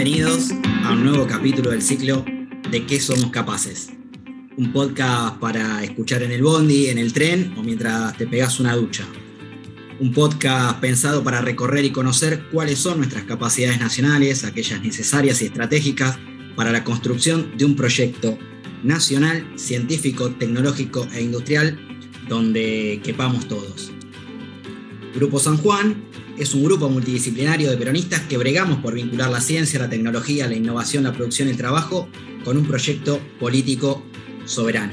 Bienvenidos a un nuevo capítulo del ciclo de qué somos capaces. Un podcast para escuchar en el bondi, en el tren o mientras te pegas una ducha. Un podcast pensado para recorrer y conocer cuáles son nuestras capacidades nacionales, aquellas necesarias y estratégicas para la construcción de un proyecto nacional, científico, tecnológico e industrial donde quepamos todos. Grupo San Juan es un grupo multidisciplinario de peronistas que bregamos por vincular la ciencia, la tecnología, la innovación, la producción y el trabajo con un proyecto político soberano.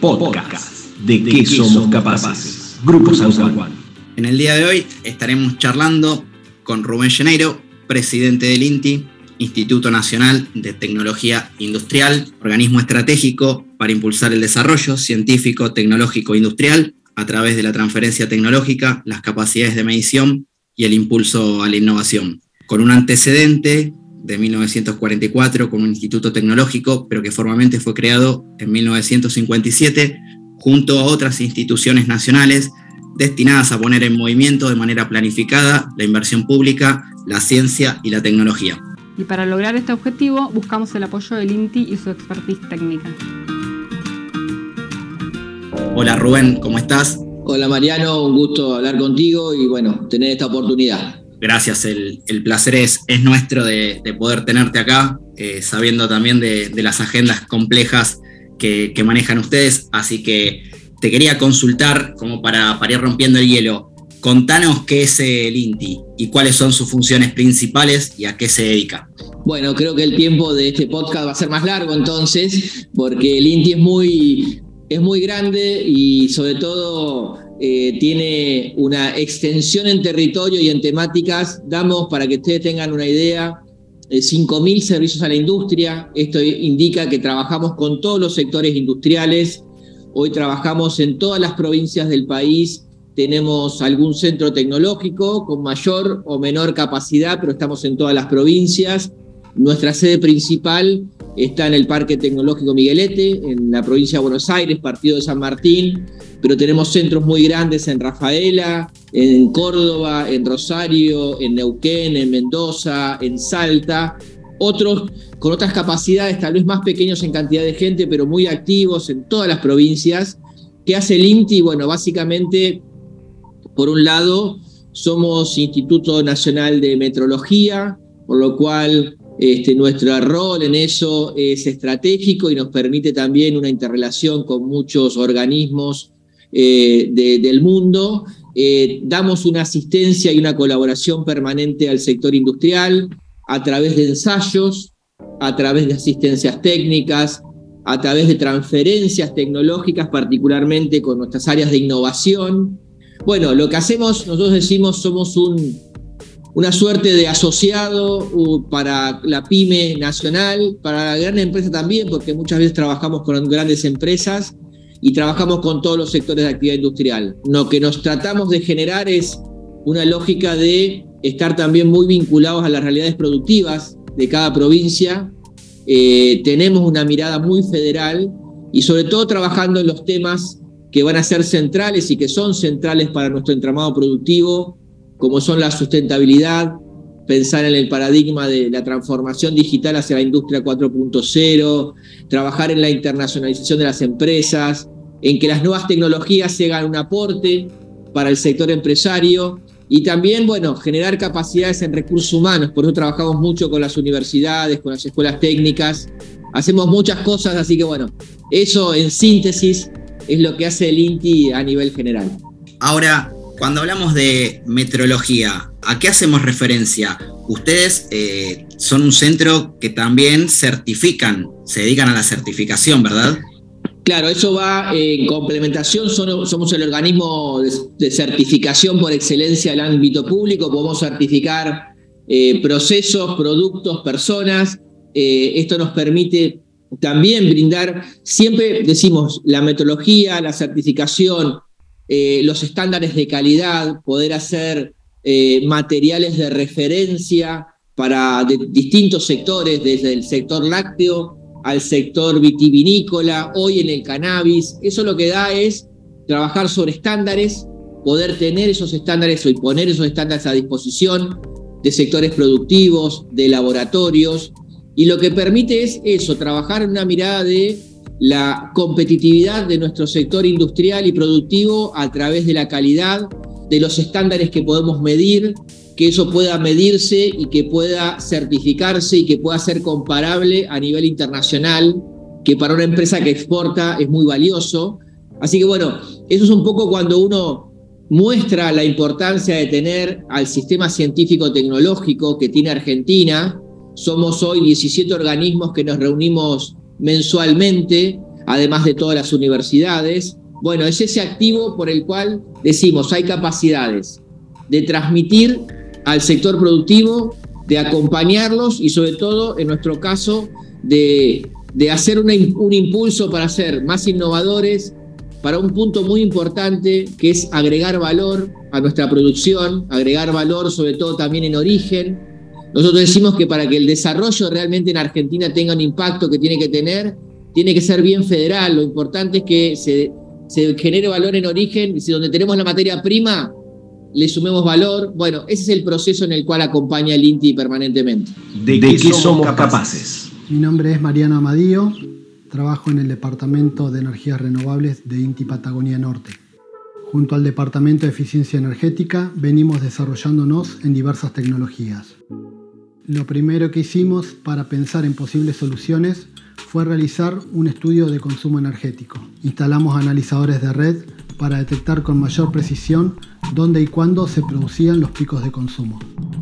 Podcast de qué somos capaces. Grupo San Juan. En el día de hoy estaremos charlando con Rubén Lleneiro, presidente del INTI, Instituto Nacional de Tecnología Industrial, organismo estratégico para impulsar el desarrollo científico, tecnológico e industrial a través de la transferencia tecnológica, las capacidades de medición y el impulso a la innovación. Con un antecedente de 1944 con un instituto tecnológico, pero que formalmente fue creado en 1957 junto a otras instituciones nacionales destinadas a poner en movimiento de manera planificada la inversión pública, la ciencia y la tecnología. Y para lograr este objetivo buscamos el apoyo del INTI y su expertise técnica. Hola Rubén, ¿cómo estás? Hola Mariano, un gusto hablar contigo y bueno, tener esta oportunidad. Gracias, el, placer es, es nuestro de, poder tenerte acá, eh, sabiendo también de, las agendas complejas que, manejan ustedes, así que te quería consultar como para, para ir rompiendo el hielo. Contanos qué es el INTI y cuáles son sus funciones principales y a qué se dedica. Bueno, creo que el tiempo de este podcast va a ser más largo entonces, porque el INTI es muy, es muy grande y sobre todo eh, tiene una extensión en territorio y en temáticas. Damos, para que ustedes tengan una idea, 5.000 eh, servicios a la industria. Esto indica que trabajamos con todos los sectores industriales. Hoy trabajamos en todas las provincias del país. Tenemos algún centro tecnológico con mayor o menor capacidad, pero estamos en todas las provincias. Nuestra sede principal está en el Parque Tecnológico Miguelete, en la provincia de Buenos Aires, partido de San Martín, pero tenemos centros muy grandes en Rafaela, en Córdoba, en Rosario, en Neuquén, en Mendoza, en Salta, otros con otras capacidades, tal vez más pequeños en cantidad de gente, pero muy activos en todas las provincias. ¿Qué hace el INTI? Bueno, básicamente, por un lado, somos Instituto Nacional de Metrología, por lo cual este, nuestro rol en eso es estratégico y nos permite también una interrelación con muchos organismos eh, del mundo. Eh, damos una asistencia y una colaboración permanente al sector industrial a través de ensayos, a través de asistencias técnicas, a través de transferencias tecnológicas, particularmente con nuestras áreas de innovación. Bueno, lo que hacemos, nosotros decimos, somos un una suerte de asociado para la pyme nacional, para la gran empresa también, porque muchas veces trabajamos con grandes empresas y trabajamos con todos los sectores de actividad industrial. Lo que nos tratamos de generar es una lógica de estar también muy vinculados a las realidades productivas de cada provincia. Eh, tenemos una mirada muy federal y sobre todo trabajando en los temas que van a ser centrales y que son centrales para nuestro entramado productivo, como son la sustentabilidad, pensar en el paradigma de la transformación digital hacia la industria 4.0, trabajar en la internacionalización de las empresas, en que las nuevas tecnologías se hagan un aporte para el sector empresario y también, bueno, generar capacidades en recursos humanos. Por eso trabajamos mucho con las universidades, con las escuelas técnicas. Hacemos muchas cosas, así que bueno, eso en síntesis es lo que hace el INTI a nivel general. Ahora, cuando hablamos de metrología, ¿a qué hacemos referencia? Ustedes eh, son un centro que también certifican, se dedican a la certificación, ¿verdad? Claro, eso va en complementación, somos el organismo de, certificación por excelencia del ámbito público, podemos certificar eh, procesos, productos, personas. Eh, esto nos permite también brindar, siempre decimos, la metodología, la certificación, eh, los estándares de calidad, poder hacer eh, materiales de referencia para distintos sectores, desde el sector lácteo al sector vitivinícola, hoy en el cannabis. Eso lo que da es trabajar sobre estándares, poder tener esos estándares y poner esos estándares a disposición de sectores productivos, de laboratorios, y lo que permite es eso, trabajar en una mirada de la competitividad de nuestro sector industrial y productivo a través de la calidad, de los estándares que podemos medir, que eso pueda medirse y que pueda certificarse y que pueda ser comparable a nivel internacional, que para una empresa que exporta es muy valioso. Así que bueno, eso es un poco cuando uno muestra la importancia de tener al sistema científico-tecnológico que tiene Argentina. Somos hoy 17 organismos que nos reunimos mensualmente, además de todas las universidades. Bueno, es ese activo por el cual decimos hay capacidades de transmitir al sector productivo, de acompañarlos y sobre todo, en nuestro caso, de, hacer un impulso para ser más innovadores, para un punto muy importante que es agregar valor a nuestra producción, agregar valor sobre todo también en origen. Nosotros decimos que para que el desarrollo realmente en Argentina tenga un impacto que tiene que tener, tiene que ser bien federal. Lo importante es que se, se genere valor en origen, y si donde tenemos la materia prima, le sumemos valor. Bueno, ese es el proceso en el cual acompaña el INTI permanentemente. ¿De, qué, somos capaces? Mi nombre es Mariano Amadío, trabajo en el Departamento de Energías Renovables de INTI Patagonia Norte. Junto al Departamento de Eficiencia Energética venimos desarrollándonos en diversas tecnologías. Lo primero que hicimos para pensar en posibles soluciones fue realizar un estudio de consumo energético. Instalamos analizadores de red para detectar con mayor precisión dónde y cuándo se producían los picos de consumo.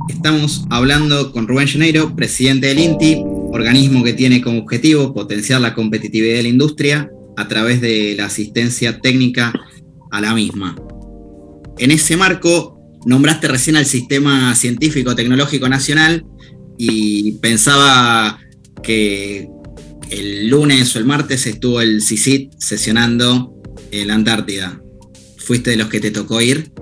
Estamos hablando con Rubén Lleneiro, presidente del INTI, organismo que tiene como objetivo potenciar la competitividad de la industria a través de la asistencia técnica a la misma. En ese marco, nombraste recién al Sistema Científico Tecnológico Nacional y pensaba que el lunes o el martes estuvo el CICIT sesionando en la Antártida. ¿Fuiste de los que te tocó ir?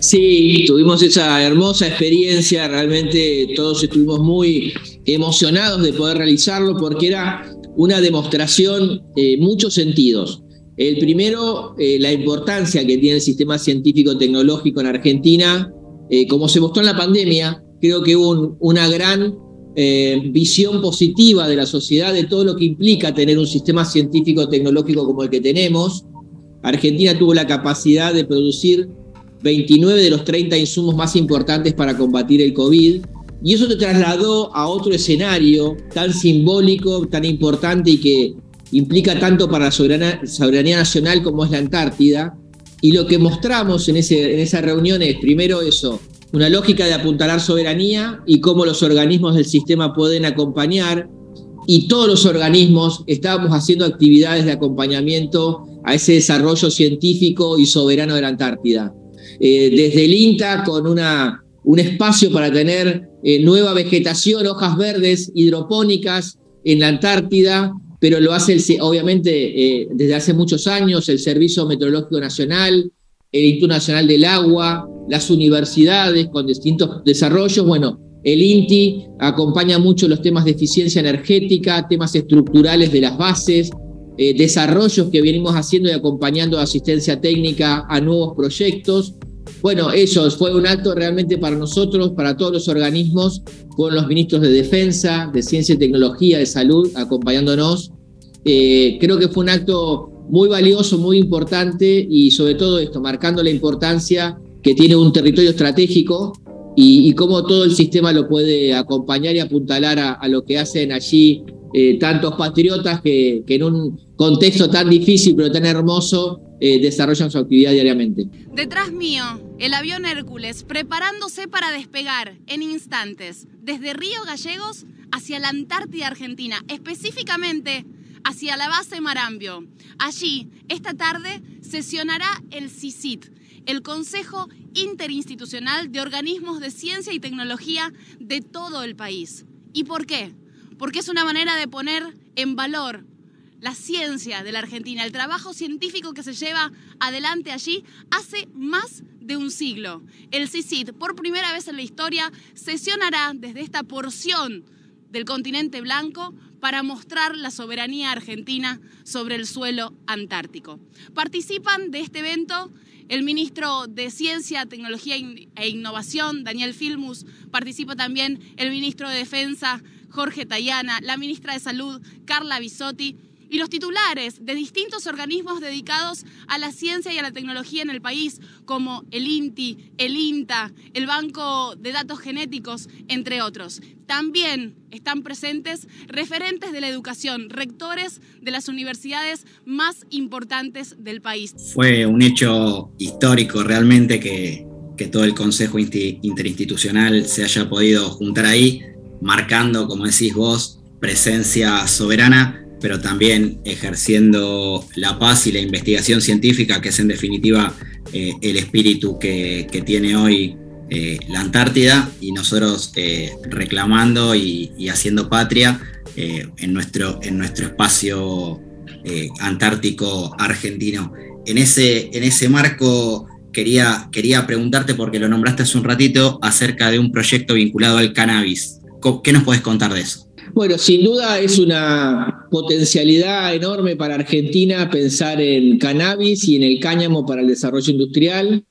Sí, tuvimos esa hermosa experiencia, realmente todos estuvimos muy emocionados de poder realizarlo porque era una demostración en muchos sentidos. El primero, eh, la importancia que tiene el sistema científico-tecnológico en Argentina. Eh, como se mostró en la pandemia, creo que hubo una gran eh, visión positiva de la sociedad de todo lo que implica tener un sistema científico-tecnológico como el que tenemos. Argentina tuvo la capacidad de producir 29 de los 30 insumos más importantes para combatir el COVID. Y eso te trasladó a otro escenario tan simbólico, tan importante y que implica tanto para la soberanía, nacional como es la Antártida. Y lo que mostramos en, ese, en esa reunión es, primero eso, una lógica de apuntalar soberanía y cómo los organismos del sistema pueden acompañar. Y todos los organismos estábamos haciendo actividades de acompañamiento a ese desarrollo científico y soberano de la Antártida. Eh, desde el INTA con una, un espacio para tener eh, nueva vegetación, hojas verdes hidropónicas en la Antártida, pero lo hace obviamente eh, desde hace muchos años el Servicio Meteorológico Nacional, el Instituto Nacional del Agua, las universidades con distintos desarrollos. Bueno, el INTI acompaña mucho los temas de eficiencia energética, temas estructurales de las bases, desarrollos que venimos haciendo y acompañando asistencia técnica a nuevos proyectos. Bueno, eso fue un acto realmente para nosotros, para todos los organismos, con los ministros de Defensa, de Ciencia y Tecnología, de Salud, acompañándonos. Eh, creo que fue un acto muy valioso, muy importante y sobre todo esto, marcando la importancia que tiene un territorio estratégico y, cómo todo el sistema lo puede acompañar y apuntalar a, lo que hacen allí eh, tantos patriotas que, que en un contexto tan difícil pero tan hermoso eh, desarrollan su actividad diariamente. Detrás mío, el avión Hércules, preparándose para despegar en instantes desde Río Gallegos hacia la Antártida Argentina, específicamente hacia la base Marambio. Allí, esta tarde, sesionará el CICIT, el Consejo Interinstitucional de Organismos de Ciencia y Tecnología de todo el país. ¿Y por qué? Porque es una manera de poner en valor la ciencia de la Argentina, el trabajo científico que se lleva adelante allí hace más de un siglo. El CICIT, por primera vez en la historia, sesionará desde esta porción del continente blanco para mostrar la soberanía argentina sobre el suelo antártico. Participan de este evento el ministro de Ciencia, Tecnología e Innovación, Daniel Filmus, participa también el ministro de Defensa, Jorge Tayana, la ministra de Salud, Carla Bisotti, y los titulares de distintos organismos dedicados a la ciencia y a la tecnología en el país, como el INTI, el INTA, el Banco de Datos Genéticos, entre otros. También están presentes referentes de la educación, rectores de las universidades más importantes del país. Fue un hecho histórico realmente que, que todo el Consejo Interinstitucional se haya podido juntar ahí, marcando, como decís vos, presencia soberana pero también ejerciendo la paz y la investigación científica, que es en definitiva eh, el espíritu que, tiene hoy eh, la Antártida, y nosotros eh, reclamando y, haciendo patria en, nuestro, en nuestro espacio antártico argentino. En ese, en ese marco quería, quería preguntarte, porque lo nombraste hace un ratito, acerca de un proyecto vinculado al cannabis. ¿Qué nos puedes contar de eso? Bueno, sin duda es una potencialidad enorme para Argentina pensar en cannabis y en el cáñamo para el desarrollo industrial.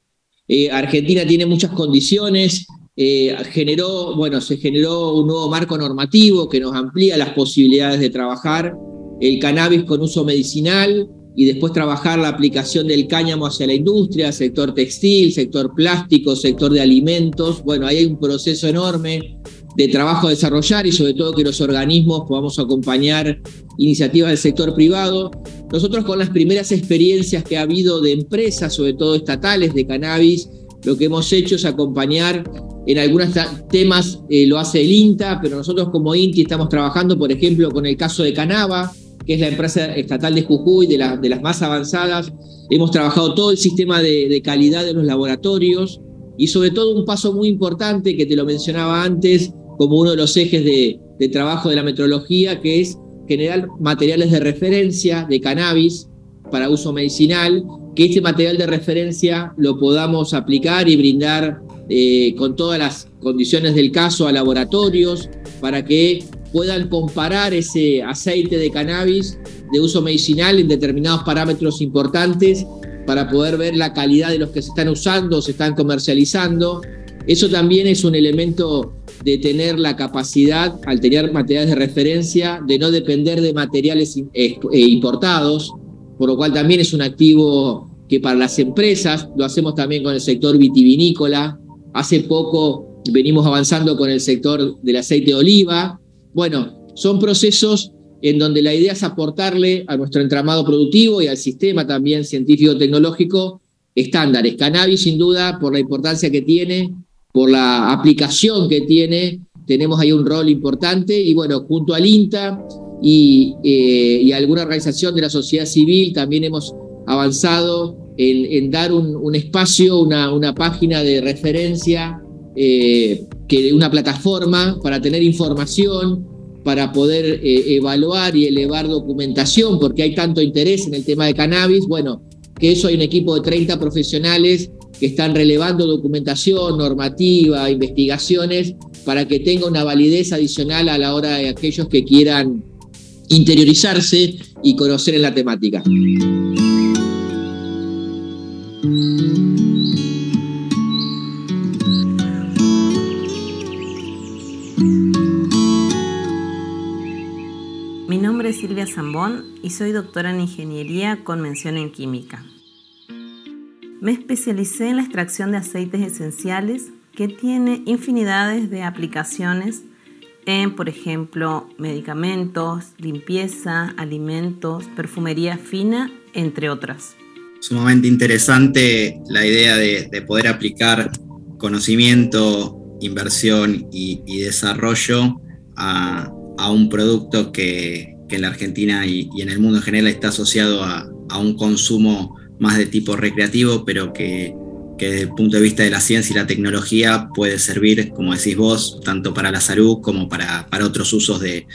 Eh, Argentina tiene muchas condiciones, eh, generó, bueno, se generó un nuevo marco normativo que nos amplía las posibilidades de trabajar el cannabis con uso medicinal y después trabajar la aplicación del cáñamo hacia la industria, sector textil, sector plástico, sector de alimentos. Bueno, ahí hay un proceso enorme de trabajo a desarrollar y sobre todo que los organismos podamos acompañar iniciativas del sector privado. Nosotros con las primeras experiencias que ha habido de empresas, sobre todo estatales de cannabis, lo que hemos hecho es acompañar en algunos temas, eh, lo hace el INTA, pero nosotros como INTI estamos trabajando, por ejemplo, con el caso de Canava, que es la empresa estatal de Jujuy, de, de las más avanzadas. Hemos trabajado todo el sistema de, de calidad de los laboratorios y sobre todo un paso muy importante que te lo mencionaba antes, como uno de los ejes de, trabajo de la metrología, que es generar materiales de referencia de cannabis para uso medicinal, que este material de referencia lo podamos aplicar y brindar eh, con todas las condiciones del caso a laboratorios para que puedan comparar ese aceite de cannabis de uso medicinal en determinados parámetros importantes para poder ver la calidad de los que se están usando se están comercializando. Eso también es un elemento de tener la capacidad, al tener materiales de referencia, de no depender de materiales eh, importados, por lo cual también es un activo que para las empresas, lo hacemos también con el sector vitivinícola, hace poco venimos avanzando con el sector del aceite de oliva. Bueno, son procesos en donde la idea es aportarle a nuestro entramado productivo y al sistema también científico-tecnológico estándares. Cannabis, sin duda, por la importancia que tiene, por la aplicación que tiene, tenemos ahí un rol importante y bueno, junto al INTA y, eh, alguna organización de la sociedad civil también hemos avanzado en, dar un, espacio, una, página de referencia, eh, que, una plataforma para tener información, para poder eh, evaluar y elevar documentación, porque hay tanto interés en el tema de cannabis. Bueno, que eso hay un equipo de 30 profesionales que están relevando documentación, normativa, investigaciones, para que tenga una validez adicional a la hora de aquellos que quieran interiorizarse y conocer en la temática. Mi nombre es Silvia Zambón y soy doctora en Ingeniería con mención en Química. Me especialicé en la extracción de aceites esenciales que tiene infinidades de aplicaciones en, por ejemplo, medicamentos, limpieza, alimentos, perfumería fina, entre otras. Sumamente interesante la idea de, poder aplicar conocimiento, inversión y, desarrollo a, un producto que, en la Argentina y, en el mundo en general está asociado a, un consumo más de tipo recreativo, pero que, desde el punto de vista de la ciencia y la tecnología puede servir, como decís vos, tanto para la salud como para, otros usos de,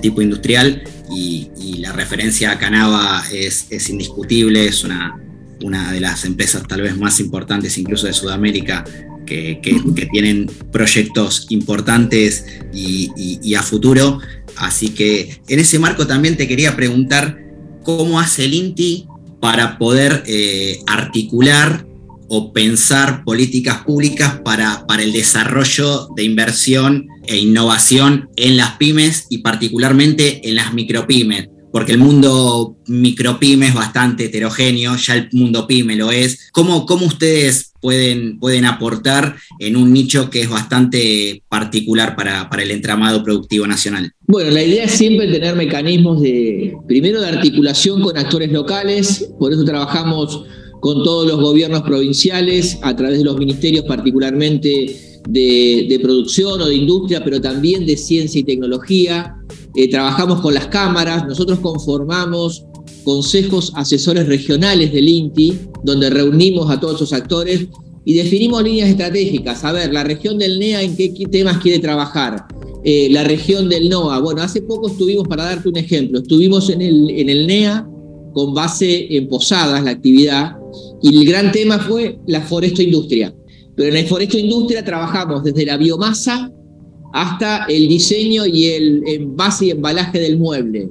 tipo industrial. Y, la referencia a Canava es, indiscutible, es una, una de las empresas tal vez más importantes incluso de Sudamérica que, tienen proyectos importantes y, a futuro. Así que en ese marco también te quería preguntar cómo hace el INTI para poder eh, articular o pensar políticas públicas para, para el desarrollo de inversión e innovación en las pymes y particularmente en las micropymes porque el mundo micropyme es bastante heterogéneo, ya el mundo pyme lo es. ¿Cómo, cómo ustedes pueden, pueden aportar en un nicho que es bastante particular para, para el entramado productivo nacional? Bueno, la idea es siempre tener mecanismos de, primero, de articulación con actores locales, por eso trabajamos con todos los gobiernos provinciales, a través de los ministerios particularmente de, producción o de industria, pero también de ciencia y tecnología. Eh, trabajamos con las cámaras, nosotros conformamos consejos asesores regionales del INTI, donde reunimos a todos esos actores y definimos líneas estratégicas. A ver, la región del NEA en qué temas quiere trabajar. Eh, la región del NOA. Bueno, hace poco estuvimos, para darte un ejemplo, estuvimos en el, en el NEA con base en Posadas, la actividad, y el gran tema fue la foresto industria. Pero en la foresto industria trabajamos desde la biomasa hasta el diseño y el envase y embalaje del mueble.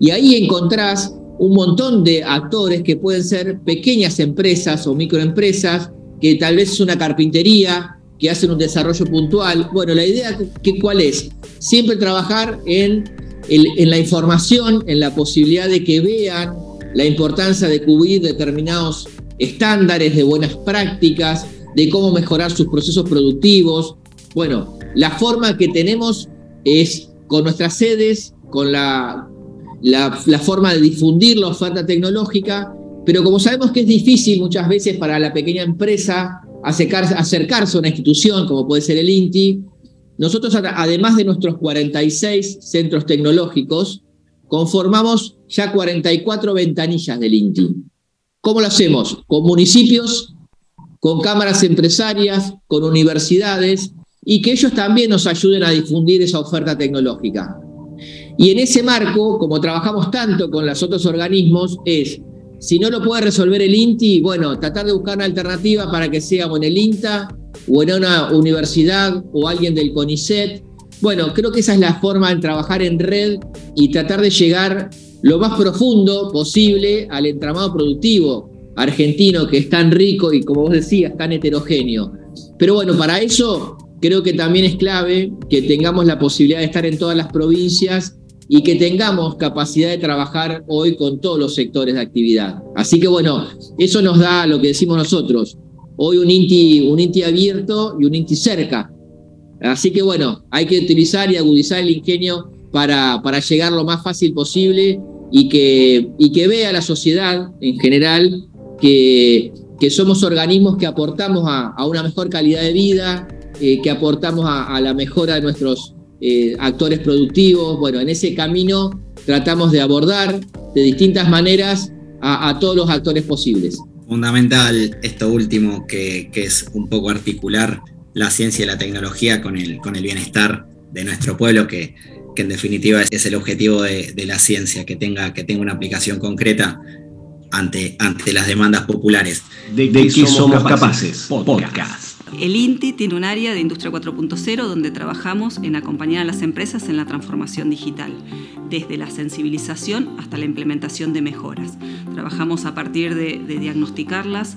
Y ahí encontrás un montón de actores que pueden ser pequeñas empresas o microempresas, que tal vez es una carpintería, que hacen un desarrollo puntual. Bueno, la idea que, cuál es? Siempre trabajar en, en la información, en la posibilidad de que vean la importancia de cubrir determinados estándares de buenas prácticas, de cómo mejorar sus procesos productivos. Bueno, la forma que tenemos es con nuestras sedes, con la, la, forma de difundir la oferta tecnológica, pero como sabemos que es difícil muchas veces para la pequeña empresa acercarse, acercarse a una institución como puede ser el INTI, nosotros además de nuestros 46 centros tecnológicos, conformamos ya 44 ventanillas del INTI. ¿Cómo lo hacemos? Con municipios, con cámaras empresarias, con universidades, y que ellos también nos ayuden a difundir esa oferta tecnológica. Y en ese marco, como trabajamos tanto con los otros organismos, es, si no lo puede resolver el INTI, bueno, tratar de buscar una alternativa para que sea en el INTA o en una universidad o alguien del CONICET. Bueno, creo que esa es la forma de trabajar en red y tratar de llegar lo más profundo posible al entramado productivo argentino que es tan rico y como vos decías, tan heterogéneo. Pero bueno, para eso creo que también es clave que tengamos la posibilidad de estar en todas las provincias y que tengamos capacidad de trabajar hoy con todos los sectores de actividad. Así que bueno, eso nos da lo que decimos nosotros, hoy un INTI, un INTI abierto y un INTI cerca. Así que bueno, hay que utilizar y agudizar el ingenio para, para llegar lo más fácil posible y que, y que vea la sociedad en general que, que somos organismos que aportamos a, a una mejor calidad de vida, eh, que aportamos a, la mejora de nuestros eh, actores productivos. Bueno, en ese camino tratamos de abordar de distintas maneras a, todos los actores posibles. Fundamental esto último, que, es un poco articular la ciencia y la tecnología con el, con el bienestar de nuestro pueblo, que, que en definitiva es el objetivo de, la ciencia, que tenga, que tenga una aplicación concreta ante, ante las demandas populares. ¿De, qué somos, capaces? Podcast. El INTI tiene un área de Industria 4.0 donde trabajamos en acompañar a las empresas en la transformación digital, desde la sensibilización hasta la implementación de mejoras. Trabajamos a partir de, diagnosticarlas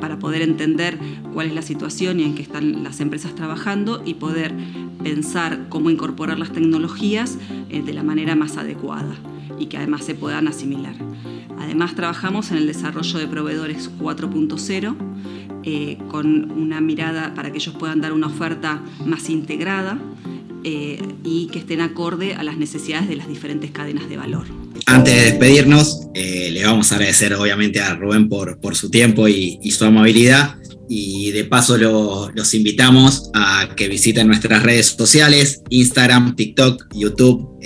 para poder entender cuál es la situación y en qué están las empresas trabajando y poder pensar cómo incorporar las tecnologías eh, de la manera más adecuada y que además se puedan asimilar. Además trabajamos en el desarrollo de proveedores 4.0 eh, con una mirada para que ellos puedan dar una oferta más integrada eh, y que estén acorde a las necesidades de las diferentes cadenas de valor. Antes de despedirnos, eh, le vamos a agradecer obviamente a Rubén por, por su tiempo y, su amabilidad y de paso los invitamos a que visiten nuestras redes sociales, Instagram, TikTok, YouTube,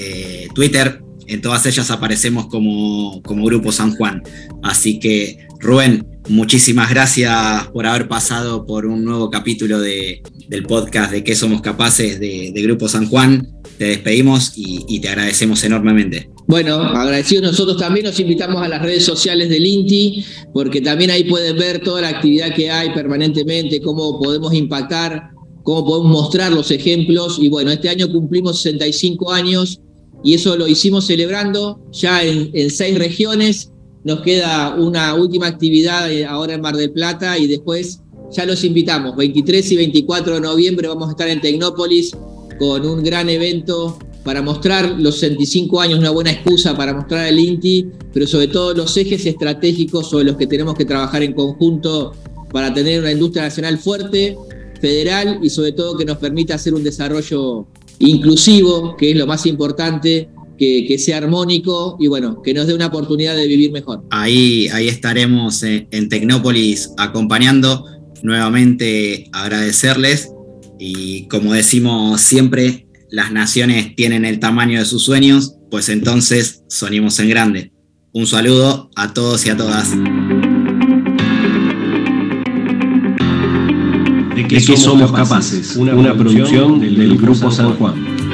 Twitter. En todas ellas aparecemos como, como Grupo San Juan. Así que, Rubén, Muchísimas gracias por haber pasado por un nuevo capítulo de, del podcast de qué somos capaces de, Grupo San Juan. Te despedimos y, te agradecemos enormemente. Bueno, agradecidos nosotros también, nos invitamos a las redes sociales del INTI, porque también ahí pueden ver toda la actividad que hay permanentemente, cómo podemos impactar, cómo podemos mostrar los ejemplos. Y bueno, este año cumplimos 65 años y eso lo hicimos celebrando ya en, seis regiones. Nos queda una última actividad eh, ahora en Mar del Plata y después ya los invitamos. 23 y 24 de noviembre vamos a estar en Tecnópolis con un gran evento para mostrar los 65 años, una buena excusa para mostrar el INTI, pero sobre todo los ejes estratégicos sobre los que tenemos que trabajar en conjunto para tener una industria nacional fuerte, federal y sobre todo que nos permita hacer un desarrollo inclusivo, que es lo más importante, que, sea armónico y bueno, que nos dé una oportunidad de vivir mejor. Ahí, ahí estaremos en, en Tecnópolis acompañando. Nuevamente agradecerles y como decimos siempre, las naciones tienen el tamaño de sus sueños, pues entonces soñemos en grande. Un saludo a todos y a todas. De que somos capaces, una producción del Grupo San Juan.